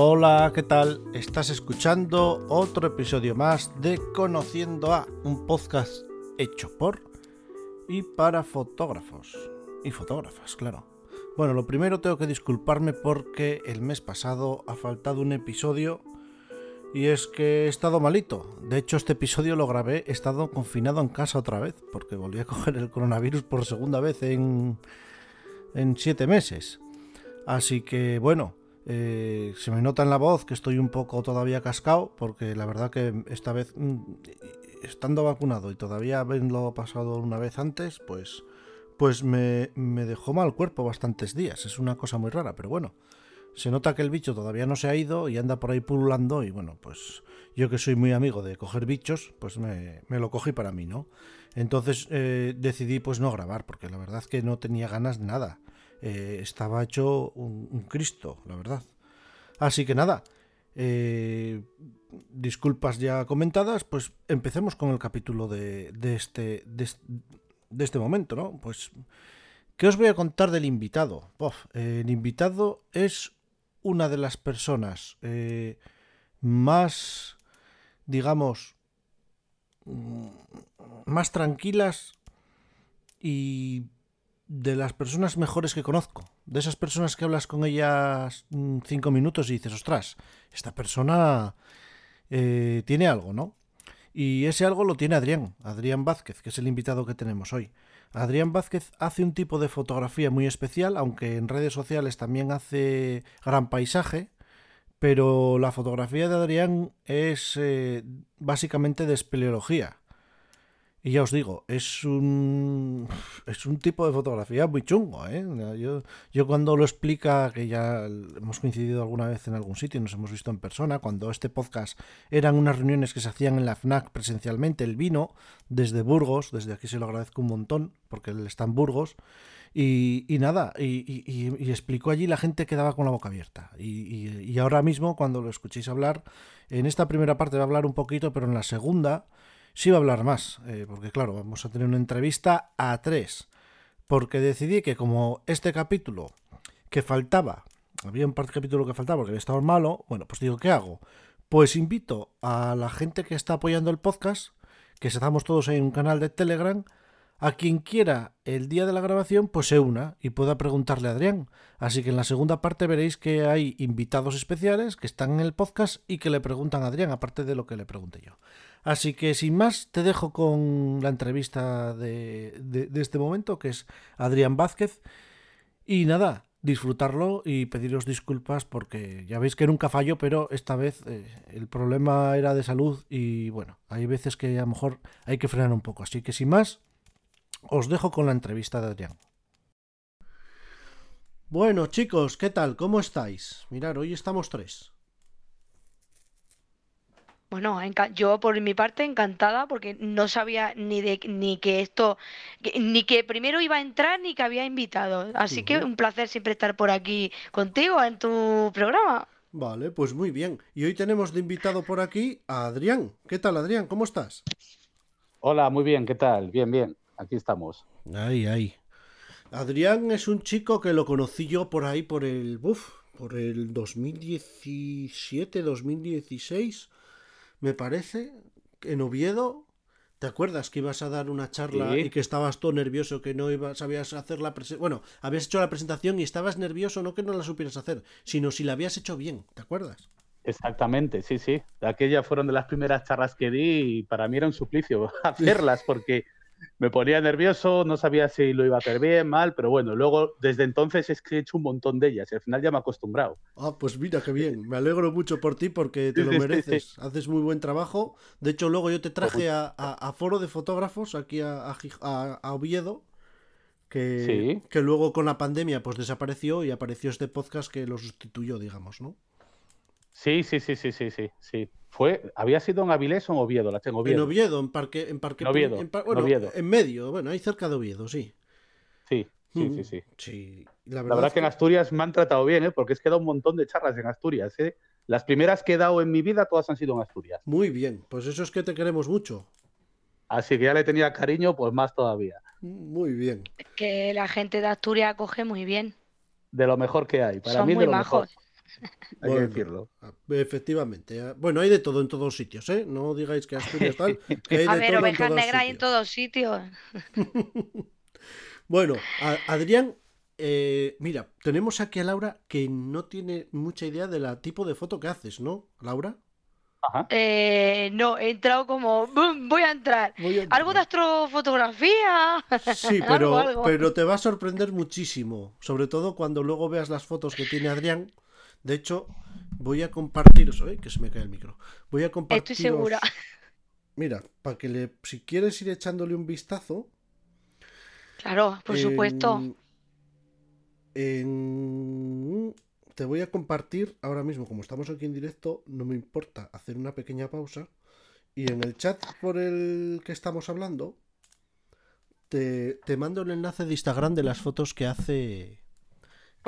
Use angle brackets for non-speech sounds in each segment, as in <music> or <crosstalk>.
Hola, ¿qué tal? Estás escuchando otro episodio más de Conociendo a, un podcast hecho por y para fotógrafos y fotógrafas, claro. Bueno, lo primero tengo que disculparme porque el mes pasado ha faltado un episodio y es que he estado malito. De hecho, este episodio lo grabé, he estado confinado en casa otra vez porque volví a <laughs> coger el coronavirus por segunda vez en, en siete meses. Así que bueno, eh, se me nota en la voz que estoy un poco todavía cascado, porque la verdad que esta vez, mm, estando vacunado y todavía habiendo pasado una vez antes, pues, pues me, me dejó mal cuerpo bastantes días. Es una cosa muy rara, pero bueno. Se nota que el bicho todavía no se ha ido y anda por ahí pululando y bueno, pues yo que soy muy amigo de coger bichos, pues me, lo cogí para mí, ¿no? Entonces eh, decidí pues no grabar, porque la verdad que no tenía ganas de nada. Eh, estaba hecho un, Cristo, la verdad. Así que nada, eh, disculpas ya comentadas, pues empecemos con el capítulo de, este, de, este momento, ¿no? Pues, ¿qué os voy a contar del invitado? el invitado es una de las personas eh, más, digamos, mm, más tranquilas y de las personas mejores que conozco. De esas personas que hablas con ellas mm, cinco minutos y dices, ostras, esta persona eh, tiene algo, ¿no? Y ese algo lo tiene Adrián, Adrián Vázquez, que es el invitado que tenemos hoy. Adrián Vázquez hace un tipo de fotografía muy especial, aunque en redes sociales también hace gran paisaje, pero la fotografía de Adrián es eh, básicamente de espeleología. Y ya os digo, es un, es un tipo de fotografía muy chungo. ¿eh? Yo, yo cuando lo explica, que ya hemos coincidido alguna vez en algún sitio y nos hemos visto en persona, cuando este podcast eran unas reuniones que se hacían en la FNAC presencialmente, él vino desde Burgos, desde aquí se lo agradezco un montón, porque él está en Burgos, y, nada, y, y, explicó allí, la gente quedaba con la boca abierta. Y, ahora mismo, cuando lo escuchéis hablar, en esta primera parte va a hablar un poquito, pero en la segunda sí va a hablar más, eh, porque claro, vamos a tener una entrevista a tres, porque decidí que como este capítulo que faltaba, había un par de capítulos que faltaba porque había estado malo, bueno, pues digo, ¿qué hago? Pues invito a la gente que está apoyando el podcast, que estamos todos en un canal de Telegram, a quien quiera el día de la grabación, pues se una y pueda preguntarle a Adrián. Así que en la segunda parte veréis que hay invitados especiales que están en el podcast y que le preguntan a Adrián, aparte de lo que le pregunte yo. Así que sin más, te dejo con la entrevista de, este momento, que es Adrián Vázquez. Y nada, disfrutarlo y pediros disculpas porque ya veis que nunca fallo, pero esta vez eh, el problema era de salud y bueno, hay veces que a lo mejor hay que frenar un poco. Así que sin más, os dejo con la entrevista de Adrián. Bueno chicos, ¿qué tal? ¿Cómo estáis? Mirad, hoy estamos tres. Bueno, yo por mi parte encantada porque no sabía ni de ni que esto ni que primero iba a entrar ni que había invitado. Así que un placer siempre estar por aquí contigo en tu programa. Vale, pues muy bien. Y hoy tenemos de invitado por aquí a Adrián. ¿Qué tal, Adrián? ¿Cómo estás? Hola, muy bien, ¿qué tal? Bien, bien. Aquí estamos. Ay, ay. Adrián es un chico que lo conocí yo por ahí por el uf, por el 2017, 2016 me parece, en Oviedo. ¿Te acuerdas que ibas a dar una charla y que estabas todo nervioso, que no ibas, sabías hacer la presentación? Bueno, habías hecho la presentación y estabas nervioso, no que no la supieras hacer, sino si la habías hecho bien, ¿te acuerdas? Exactamente, sí, sí. Aquellas fueron de las primeras charlas que di y para mí era un suplicio <laughs> hacerlas porque me ponía nervioso, no sabía si lo iba a hacer bien, mal, pero bueno, luego desde entonces es que he hecho un montón de ellas y al final ya me he acostumbrado. Ah, pues mira qué bien, me alegro mucho por ti porque <laughs> te lo mereces, haces muy buen trabajo. De hecho, luego yo te traje a, Foro de Fotógrafos aquí a, Oviedo, que, que luego con la pandemia pues desapareció y apareció este podcast que lo sustituyó, digamos, ¿no? Sí, sí, sí, sí, sí, sí, sí. Fue, había sido en Avilés o en Oviedo, la tengo Oviedo. En Oviedo, en Parque, en Parque, Oviedo, en, bueno, en medio, bueno, ahí cerca de Oviedo, sí. Sí, sí, sí, sí. la, verdad que en Asturias me han tratado bien, ¿eh? porque es que he dado un montón de charlas en Asturias. ¿eh? Las primeras que he dado en mi vida, todas han sido en Asturias. Muy bien, pues eso es que te queremos mucho. Así que ya le tenía cariño, pues más todavía. Muy bien. Que la gente de Asturias acoge muy bien. De lo mejor que hay. Para mí, de lo mejor. <laughs> hay que decirlo. Efectivamente. Ah, bueno, hay de todo en todos sitios, ¿eh? No digáis que Asturias tal. <laughs> a ver, ovejas negras hay en todos sitios. <laughs> bueno, Adrián, eh, mira, tenemos aquí a Laura que no tiene mucha idea del tipo de foto que haces, ¿no, Laura? Eh, no, he entrado como, voy, a entrar. ¿Algo de astrofotografía? Sí, pero, pero te va a sorprender muchísimo, sobre todo cuando luego veas las fotos que tiene Adrián. De hecho, voy a compartir, ¿eh? que se me cae el micro. Voy a compartir. Estoy segura. <laughs> Mira, para que le, si quieres ir echándole un vistazo. Claro, por supuesto. En te voy a compartir ahora mismo, como estamos aquí en directo, no me importa hacer una pequeña pausa. Y en el chat por el que estamos hablando, te, mando el enlace de Instagram de las fotos que hace.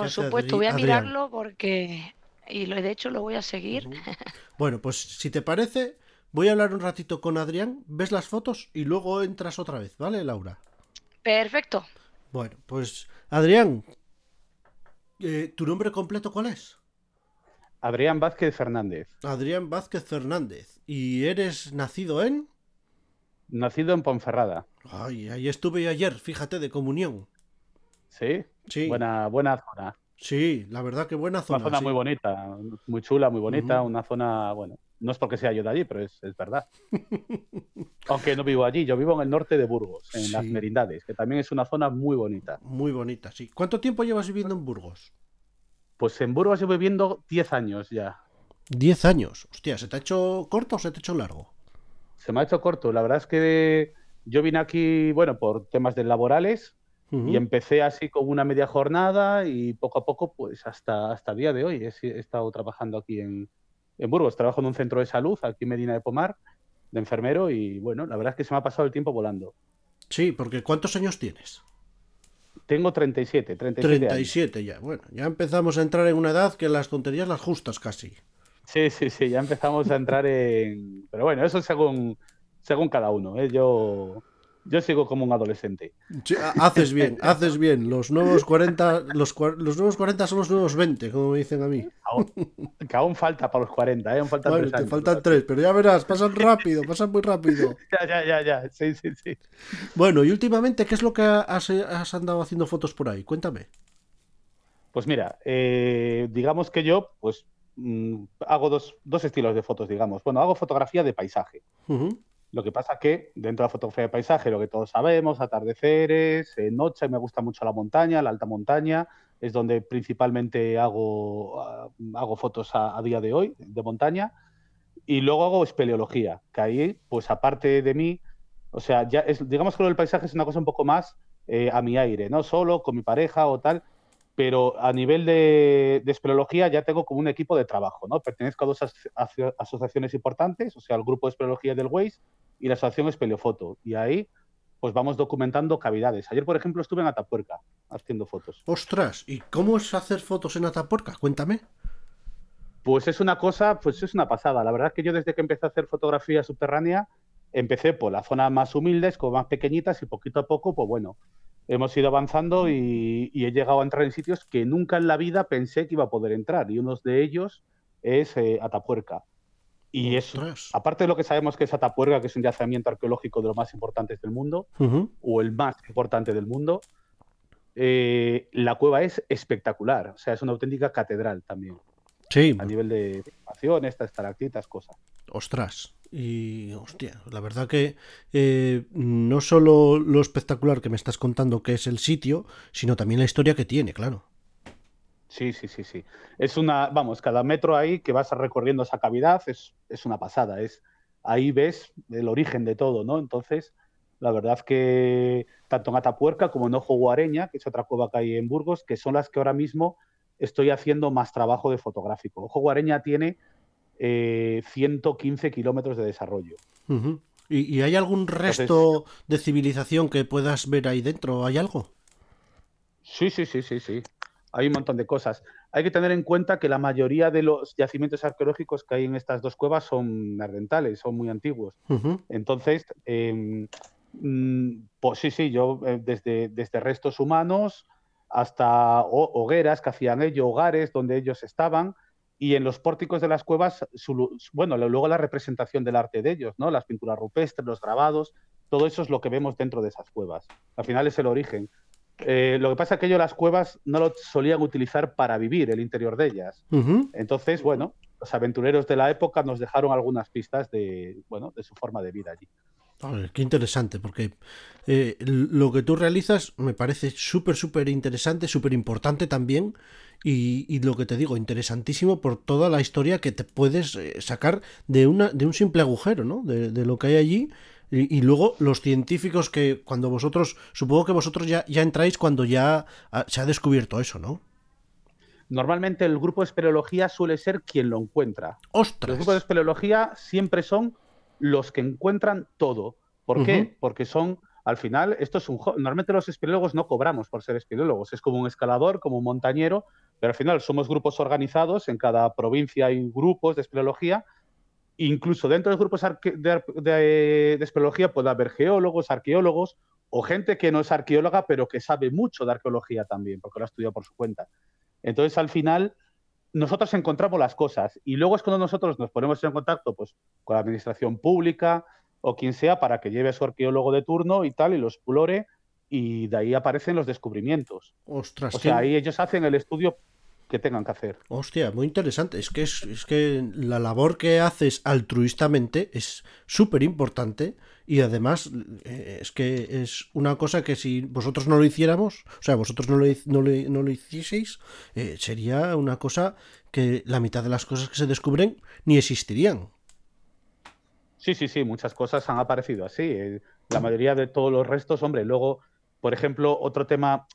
Por supuesto, voy a mirarlo porque. Y lo, de hecho lo voy a seguir. <laughs> Bueno, pues si te parece, voy a hablar un ratito con Adrián, ves las fotos y luego entras otra vez, ¿vale, Laura? Perfecto. Bueno, pues Adrián, eh, ¿Tu nombre completo cuál es? Adrián Vázquez Fernández. Adrián Vázquez Fernández. ¿Y eres nacido en? Nacido en Ponferrada. Ay, ahí estuve ayer, fíjate, de comunión. ¿Sí? Sí. Buena, buena zona. Sí, la verdad que buena zona. Una zona muy bonita, muy chula, muy bonita, una zona, bueno, no es porque sea yo de allí, pero es, verdad. <laughs> Aunque no vivo allí, yo vivo en el norte de Burgos, en las Merindades, que también es una zona muy bonita. Muy bonita, sí. ¿Cuánto tiempo llevas viviendo en Burgos? Pues en Burgos llevo viviendo 10 años ya. 10 años. Hostia, ¿se te ha hecho corto o se te ha hecho largo? Se me ha hecho corto. La verdad es que yo vine aquí, bueno, por temas de laborales y empecé así con una media jornada y poco a poco, pues hasta, hasta el día de hoy he estado trabajando aquí en, en Burgos. Trabajo en un centro de salud aquí en Medina de Pomar, de enfermero, y bueno, la verdad es que se me ha pasado el tiempo volando. Sí, porque ¿cuántos años tienes? Tengo 37, 37. 37 ya. Bueno, ya empezamos a entrar en una edad que las tonterías las justas casi. Sí, sí, sí, ya empezamos a entrar en... Pero bueno, eso según, según cada uno. ¿eh? Yo yo sigo como un adolescente. haces bien, haces bien. Los nuevos 40, los, los, nuevos 40 son los nuevos 20, como me dicen a mí. que aún falta para los 40, ¿eh? Aún faltan bueno, te faltan tres, pero ya verás, pasan rápido, pasan muy rápido. <laughs> ya, ya, ya, ya, sí, sí, sí. Bueno, y últimamente, ¿qué es lo que has, has andado haciendo fotos por ahí? Cuéntame. Pues mira, eh, digamos que yo, pues mm, hago dos, dos, estilos de fotos, digamos. Bueno, hago fotografía de paisaje. Lo que pasa que dentro de la fotografía de paisaje, lo que todos sabemos, atardeceres, eh, noche, me gusta mucho la montaña, la alta montaña, es donde principalmente hago, ah, hago fotos a, día de hoy de montaña. Y luego hago espeleología, que ahí, pues aparte de mí, o sea, ya es, digamos que lo del paisaje es una cosa un poco más eh, a mi aire, no solo con mi pareja o tal, pero a nivel de, de, espeleología ya tengo como un equipo de trabajo, ¿no? Pertenezco a dos asociaciones importantes, o sea, el grupo de espeleología del Waze y la asociación Espeleofoto. Y ahí, pues vamos documentando cavidades. Ayer, por ejemplo, estuve en Atapuerca haciendo fotos. Ostras, ¿y cómo es hacer fotos en Atapuerca? Cuéntame. Pues es una cosa, pues es una pasada. La verdad es que yo desde que empecé a hacer fotografía subterránea, empecé por las zonas más humildes, como más pequeñitas, y poquito a poco, pues bueno, hemos ido avanzando y, he llegado a entrar en sitios que nunca en la vida pensé que iba a poder entrar. Y uno de ellos es eh, Atapuerca. Y es, aparte de lo que sabemos que es Atapuerca, que es un yacimiento arqueológico de los más importantes del mundo, o el más importante del mundo, eh, la cueva es espectacular. O sea, es una auténtica catedral también. Sí. A nivel de formación, estas estalactitas, cosas. Ostras. Y, hostia, la verdad que eh, no solo lo espectacular que me estás contando que es el sitio, sino también la historia que tiene, claro. Sí, sí, sí, sí. Es una, vamos, cada metro ahí que vas recorriendo esa cavidad es, es una pasada. Es, ahí ves el origen de todo, ¿no? Entonces, la verdad que tanto en Atapuerca como en Ojo Guareña, que es otra cueva que hay en Burgos, que son las que ahora mismo estoy haciendo más trabajo de fotográfico. Ojo Guareña tiene 115 eh, kilómetros de desarrollo. ¿Y, hay algún resto de civilización que puedas ver ahí dentro? ¿Hay algo? Sí, sí, sí, sí, sí hay un montón de cosas. Hay que tener en cuenta que la mayoría de los yacimientos arqueológicos que hay en estas dos cuevas son ardentales, son muy antiguos. Entonces, em, mm, pues sí, sí, yo eh, desde, desde restos humanos hasta hogueras que hacían ellos, hogares donde ellos estaban, y en los pórticos de las cuevas, bueno, luego la representación del arte de ellos, ¿no? Las pinturas rupestres, los grabados, todo eso es lo que vemos dentro de esas cuevas. Al final es el origen. Eh, lo que pasa es que ellos las cuevas no lo solían utilizar para vivir el interior de ellas. Entonces, bueno, los aventureros de la época nos dejaron algunas pistas de, bueno, de su forma de vida allí. Qué interesante, porque eh, lo que tú realizas me parece súper, súper interesante, súper importante también. Y, lo que te digo, interesantísimo por toda la historia que te puedes eh, sacar de, una, de un simple agujero, ¿no? De, lo que hay allí. Y, luego los científicos que cuando vosotros, supongo que vosotros ya, ya entráis cuando ya se ha descubierto eso, ¿no? Normalmente el grupo de espeleología suele ser quien lo encuentra. ¡Ostras! Los grupos de espeleología siempre son los que encuentran todo. ¿Por qué? Porque son al final, esto es un Normalmente los espeleólogos no cobramos por ser espeleólogos. Es como un escalador, como un montañero, pero al final somos grupos organizados. En cada provincia hay grupos de espeleología. Incluso dentro de los grupos de, de, espeleología puede haber geólogos, arqueólogos o gente que no es arqueóloga, pero que sabe mucho de arqueología también, porque lo ha estudiado por su cuenta. Entonces, al final, nosotros encontramos las cosas y luego es cuando nosotros nos ponemos en contacto pues, con la administración pública, o quien sea para que lleve a su arqueólogo de turno y tal, y lo explore, y de ahí aparecen los descubrimientos. Ostras, o sea, ahí ellos hacen el estudio que tengan que hacer. Hostia, muy interesante. Es que, es, que la labor que haces altruistamente es súper importante y además eh, es que es una cosa que si vosotros no lo hiciéramos, o sea, vosotros no lo, no no lo hicieseis, eh, sería una cosa que la mitad de las cosas que se descubren ni existirían. Sí, sí, sí, muchas cosas han aparecido así. Eh, la mayoría de todos los restos, hombre, luego, por ejemplo, otro tema,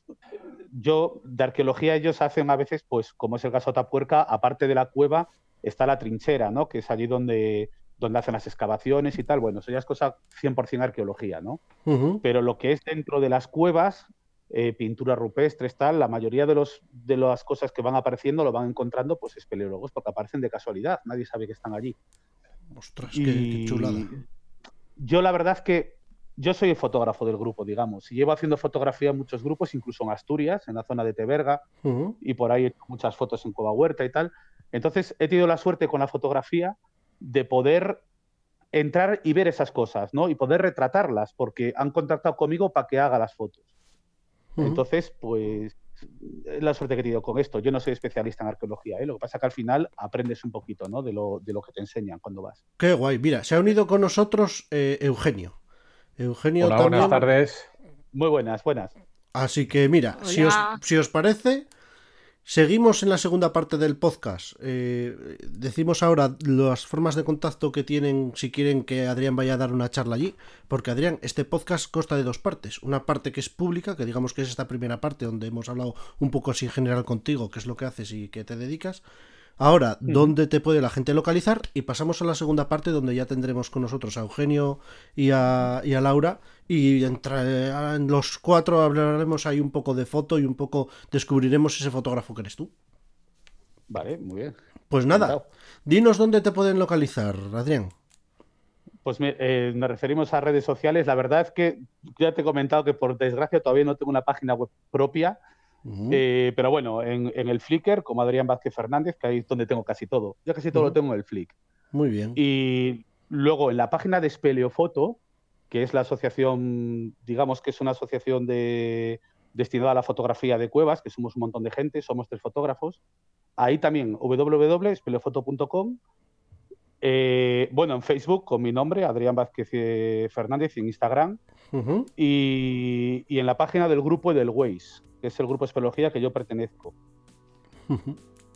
yo de arqueología ellos hacen a veces, pues como es el caso de Tapuerca, aparte de la cueva está la trinchera, ¿no? Que es allí donde, donde hacen las excavaciones y tal. Bueno, eso ya es cosa 100% arqueología, ¿no? Pero lo que es dentro de las cuevas, eh, pinturas rupestres, tal, la mayoría de, los, de las cosas que van apareciendo lo van encontrando pues espeleólogos porque aparecen de casualidad, nadie sabe que están allí. Ostras, qué, chulada. Yo la verdad que yo soy el fotógrafo del grupo, digamos. Y llevo haciendo fotografía en muchos grupos, incluso en Asturias, en la zona de Teberga, y por ahí he hecho muchas fotos en Cova Huerta y tal. Entonces he tenido la suerte con la fotografía de poder entrar y ver esas cosas, ¿no? Y poder retratarlas, porque han contactado conmigo para que haga las fotos. Entonces, pues la suerte que he tenido con esto. Yo no soy especialista en arqueología, ¿eh? lo que pasa es que al final aprendes un poquito ¿no? de, lo, de lo que te enseñan cuando vas. Qué guay. Mira, se ha unido con nosotros eh, Eugenio. Eugenio Hola, buenas tardes. Muy buenas, buenas. Así que mira, si os, si os parece, Seguimos en la segunda parte del podcast. Eh, decimos ahora las formas de contacto que tienen si quieren que Adrián vaya a dar una charla allí. Porque Adrián, este podcast consta de dos partes. Una parte que es pública, que digamos que es esta primera parte donde hemos hablado un poco así en general contigo, qué es lo que haces y qué te dedicas. Ahora, ¿dónde te puede la gente localizar? Y pasamos a la segunda parte donde ya tendremos con nosotros a Eugenio y a, Laura. Y entre en los cuatro hablaremos ahí un poco de foto y un poco descubriremos ese fotógrafo que eres tú. Vale, muy bien. Pues nada, dinos dónde te pueden localizar, Adrián. Pues eh, nos referimos a redes sociales. La verdad es que ya te he comentado que por desgracia todavía no tengo una página web propia. Eh, pero bueno, en, el Flickr, como Adrián Vázquez Fernández, que ahí es donde tengo casi todo. Yo casi todo lo tengo en el Flick. Muy bien. Y luego en la página de Speleofoto, que es la asociación, digamos que es una asociación de, destinada a la fotografía de cuevas, que somos un montón de gente, somos tres fotógrafos. Ahí también www.speleofoto.com. Eh, bueno, en Facebook con mi nombre, Adrián Vázquez eh, Fernández, en Instagram. y, y, en la página del grupo del Waze, que es el grupo de espeleología que yo pertenezco.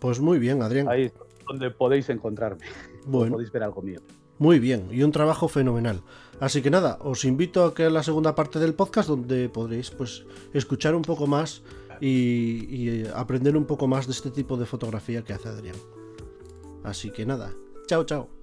Pues muy bien, Adrián. Ahí es donde podéis encontrarme. <laughs> Bueno. Podéis ver algo mío. Muy bien, y un trabajo fenomenal. Así que nada, os invito a que la segunda parte del podcast donde podréis pues escuchar un poco más y, aprender un poco más de este tipo de fotografía que hace Adrián. Así que nada, Ciao, ciao.